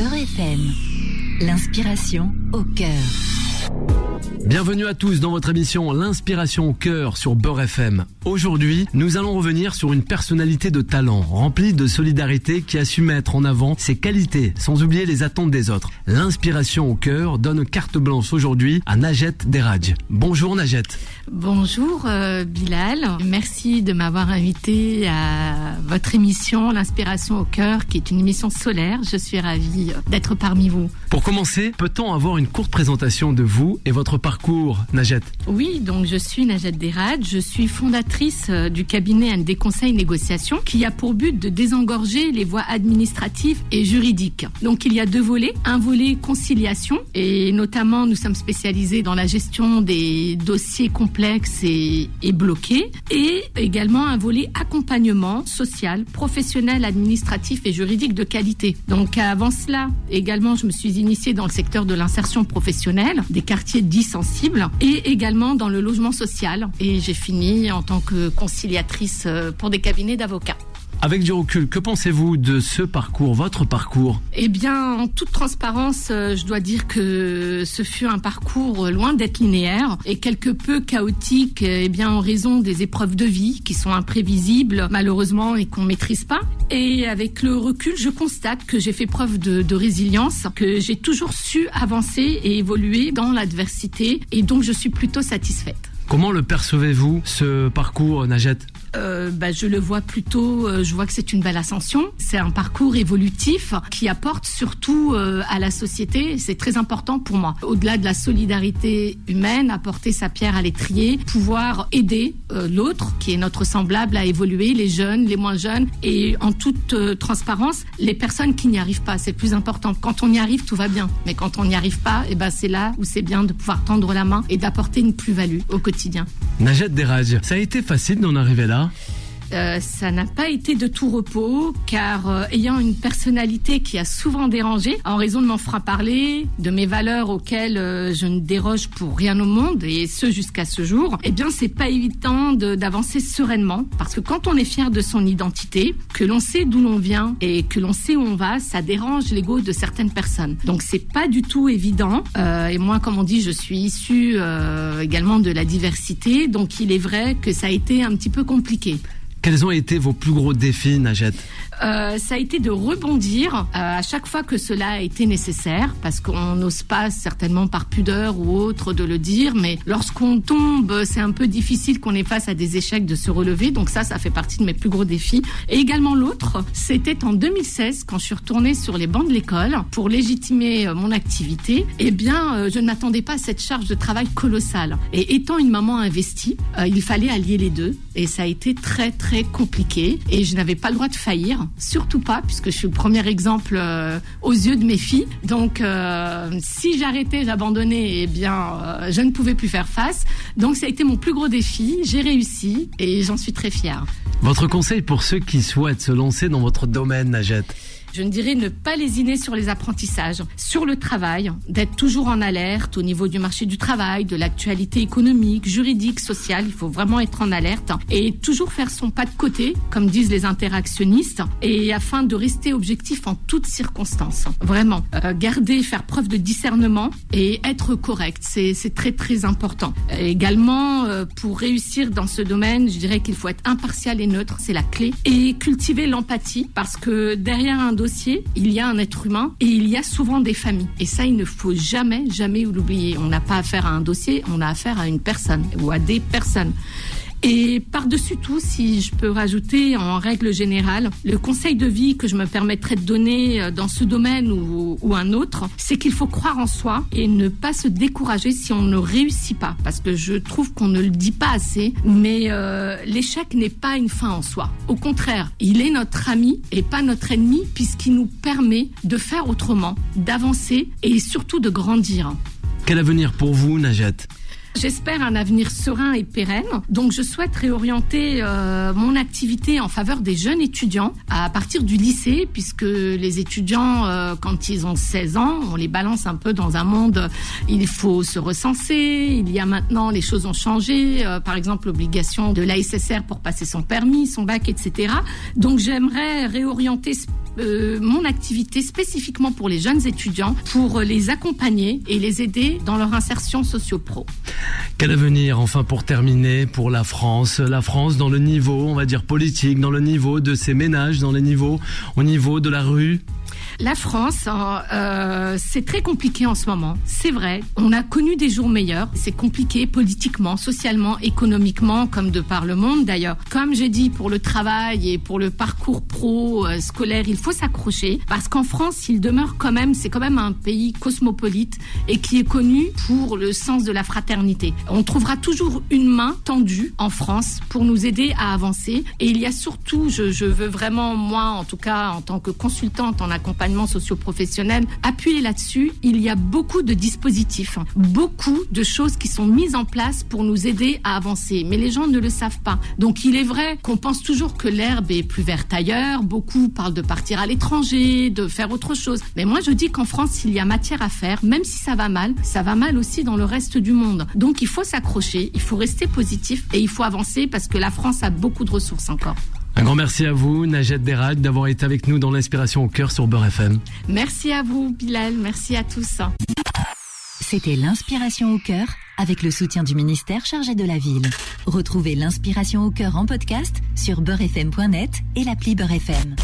Beurre FM. L'inspiration au cœur. Bienvenue à tous dans votre émission L'inspiration au cœur sur Beurre FM. Aujourd'hui, nous allons revenir sur une personnalité de talent, remplie de solidarité qui a su mettre en avant ses qualités sans oublier les attentes des autres. L'inspiration au cœur donne carte blanche aujourd'hui à Najet Deraj. Bonjour Najet. Bonjour euh, Bilal, merci de m'avoir invité à votre émission L'inspiration au cœur qui est une émission solaire. Je suis ravie d'être parmi vous. Pour commencer, peut-on avoir une courte présentation de vous et votre parcours, Najet Oui, donc je suis Najet Derad, je suis fondatrice euh, du cabinet ND Conseil Négociation qui a pour but de désengorger les voies administratives et juridiques. Donc il y a deux volets, un volet conciliation et notamment nous sommes spécialisés dans la gestion des dossiers complexes et, et bloqués et également un volet accompagnement social, professionnel, administratif et juridique de qualité. Donc avant cela, également je me suis initiée dans le secteur de l'insertion professionnelle, des quartiers dits sensibles et également dans le logement social et j'ai fini en tant que conciliatrice euh, pour des cabinets d'avocats. Avec du recul, que pensez-vous de ce parcours, votre parcours? Eh bien, en toute transparence, euh, je dois dire que ce fut un parcours loin d'être linéaire et quelque peu chaotique, eh bien, en raison des épreuves de vie qui sont imprévisibles, malheureusement, et qu'on maîtrise pas. Et avec le recul, je constate que j'ai fait preuve de, de résilience, que j'ai toujours su avancer et évoluer dans l'adversité, et donc je suis plutôt satisfaite. Comment le percevez-vous, ce parcours, Najet euh, bah, je le vois plutôt, euh, je vois que c'est une belle ascension. C'est un parcours évolutif qui apporte surtout euh, à la société. C'est très important pour moi. Au-delà de la solidarité humaine, apporter sa pierre à l'étrier, pouvoir aider euh, l'autre qui est notre semblable à évoluer, les jeunes, les moins jeunes, et en toute euh, transparence, les personnes qui n'y arrivent pas. C'est plus important. Quand on y arrive, tout va bien. Mais quand on n'y arrive pas, eh ben, c'est là où c'est bien de pouvoir tendre la main et d'apporter une plus-value au quotidien. Najet Deraj, ça a été facile d'en arriver là? Euh, ça n'a pas été de tout repos, car euh, ayant une personnalité qui a souvent dérangé, en raison de mon franc-parler, de mes valeurs auxquelles euh, je ne déroge pour rien au monde, et ce jusqu'à ce jour, eh bien c'est pas évident de- d'avancer sereinement, parce que quand on est fier de son identité, que l'on sait d'où l'on vient et que l'on sait où on va, ça dérange l'ego de certaines personnes. Donc c'est pas du tout évident. Euh, et moi, comme on dit, je suis issue euh, également de la diversité, donc il est vrai que ça a été un petit peu compliqué. Quels ont été vos plus gros défis, Najet Euh, ça a été de rebondir euh, à chaque fois que cela a été nécessaire, parce qu'on n'ose pas certainement par pudeur ou autre de le dire, mais lorsqu'on tombe, c'est un peu difficile qu'on ait face à des échecs de se relever. Donc ça, ça fait partie de mes plus gros défis. Et également l'autre, c'était en 2016 quand je suis retournée sur les bancs de l'école pour légitimer euh, mon activité. Eh bien, je ne m'attendais pas à cette charge de travail colossale. Et étant une maman investie, il fallait allier les deux, et ça a été très très compliqué. Et je n'avais pas le droit de faillir, surtout pas, puisque je suis le premier exemple euh, aux yeux de mes filles. Donc, euh, si j'arrêtais, j'abandonnais, eh bien, euh, je ne pouvais plus faire face. Donc, ça a été mon plus gros défi. J'ai réussi et j'en suis très fière. Votre conseil pour ceux qui souhaitent se lancer dans votre domaine, Najet Je ne dirais ne pas lésiner sur les apprentissages, sur le travail, d'être toujours en alerte au niveau du marché du travail, de l'actualité économique, juridique, sociale. Il faut vraiment être en alerte et toujours faire son pas de côté, comme disent les interactionnistes, et afin de rester objectif en toutes circonstances. Vraiment, Euh, garder, faire preuve de discernement et être correct, c'est très très important. Également, euh, pour réussir dans ce domaine, je dirais qu'il faut être impartial et neutre, c'est la clé, et cultiver l'empathie, parce que derrière un dossier, il y a un être humain et il y a souvent des familles. Et ça, il ne faut jamais, jamais l'oublier. On n'a pas affaire à un dossier, on a affaire à une personne ou à des personnes. Et par-dessus tout, si je peux rajouter en règle générale, le conseil de vie que je me permettrais de donner euh, dans ce domaine ou, un autre, c'est qu'il faut croire en soi et ne pas se décourager si on ne réussit pas. Parce que je trouve qu'on ne le dit pas assez, mais euh, l'échec n'est pas une fin en soi. Au contraire, il est notre ami et pas notre ennemi puisqu'il nous permet de faire autrement, d'avancer et surtout de grandir. Quel avenir pour vous, Najet? J'espère un avenir serein et pérenne. Donc, je souhaite réorienter euh, mon activité en faveur des jeunes étudiants à partir du lycée, puisque les étudiants, euh, quand ils ont 16 ans, on les balance un peu dans un monde. Il faut se recenser. Il y a maintenant, les choses ont changé. euh, par exemple, l'obligation de l'ASSR pour passer son permis, son bac, etc. Donc, j'aimerais réorienter euh, mon activité spécifiquement pour les jeunes étudiants, pour les accompagner et les aider dans leur insertion socio-pro. Quel avenir, enfin, pour terminer, pour la France? La France dans le niveau, on va dire, politique, dans le niveau de ses ménages, dans le niveau, au niveau de la rue? La France, hein, euh, c'est très compliqué en ce moment. C'est vrai. On a connu des jours meilleurs. C'est compliqué politiquement, socialement, économiquement, comme de par le monde d'ailleurs. Comme j'ai dit, pour le travail et pour le parcours pro euh, scolaire, il faut s'accrocher parce qu'en France, il demeure quand même, c'est quand même un pays cosmopolite et qui est connu pour le sens de la fraternité. On trouvera toujours une main tendue en France pour nous aider à avancer. Et il y a surtout, je, je veux vraiment, moi, en tout cas, en tant que consultante en accompagnement socio-professionnel, appuyer là-dessus, il y a beaucoup de dispositifs, beaucoup de choses qui sont mises en place pour nous aider à avancer. Mais les gens ne le savent pas. Donc il est vrai qu'on pense toujours que l'herbe est plus verte ailleurs. Beaucoup parlent de partir à l'étranger, de faire autre chose. Mais moi je dis qu'en France, il y a matière à faire, même si ça va mal, ça va mal aussi dans le reste du monde. Donc il faut s'accrocher, il faut rester positif et il faut avancer parce que la France a beaucoup de ressources encore. Un grand merci à vous, Najat Derac, d'avoir été avec nous dans l'inspiration au cœur sur Beurre FM. Merci à vous, Bilal. Merci à tous. C'était l'inspiration au cœur avec le soutien du ministère chargé de la ville. Retrouvez l'inspiration au cœur en podcast sur beurrefm.net et l'appli Beurre FM.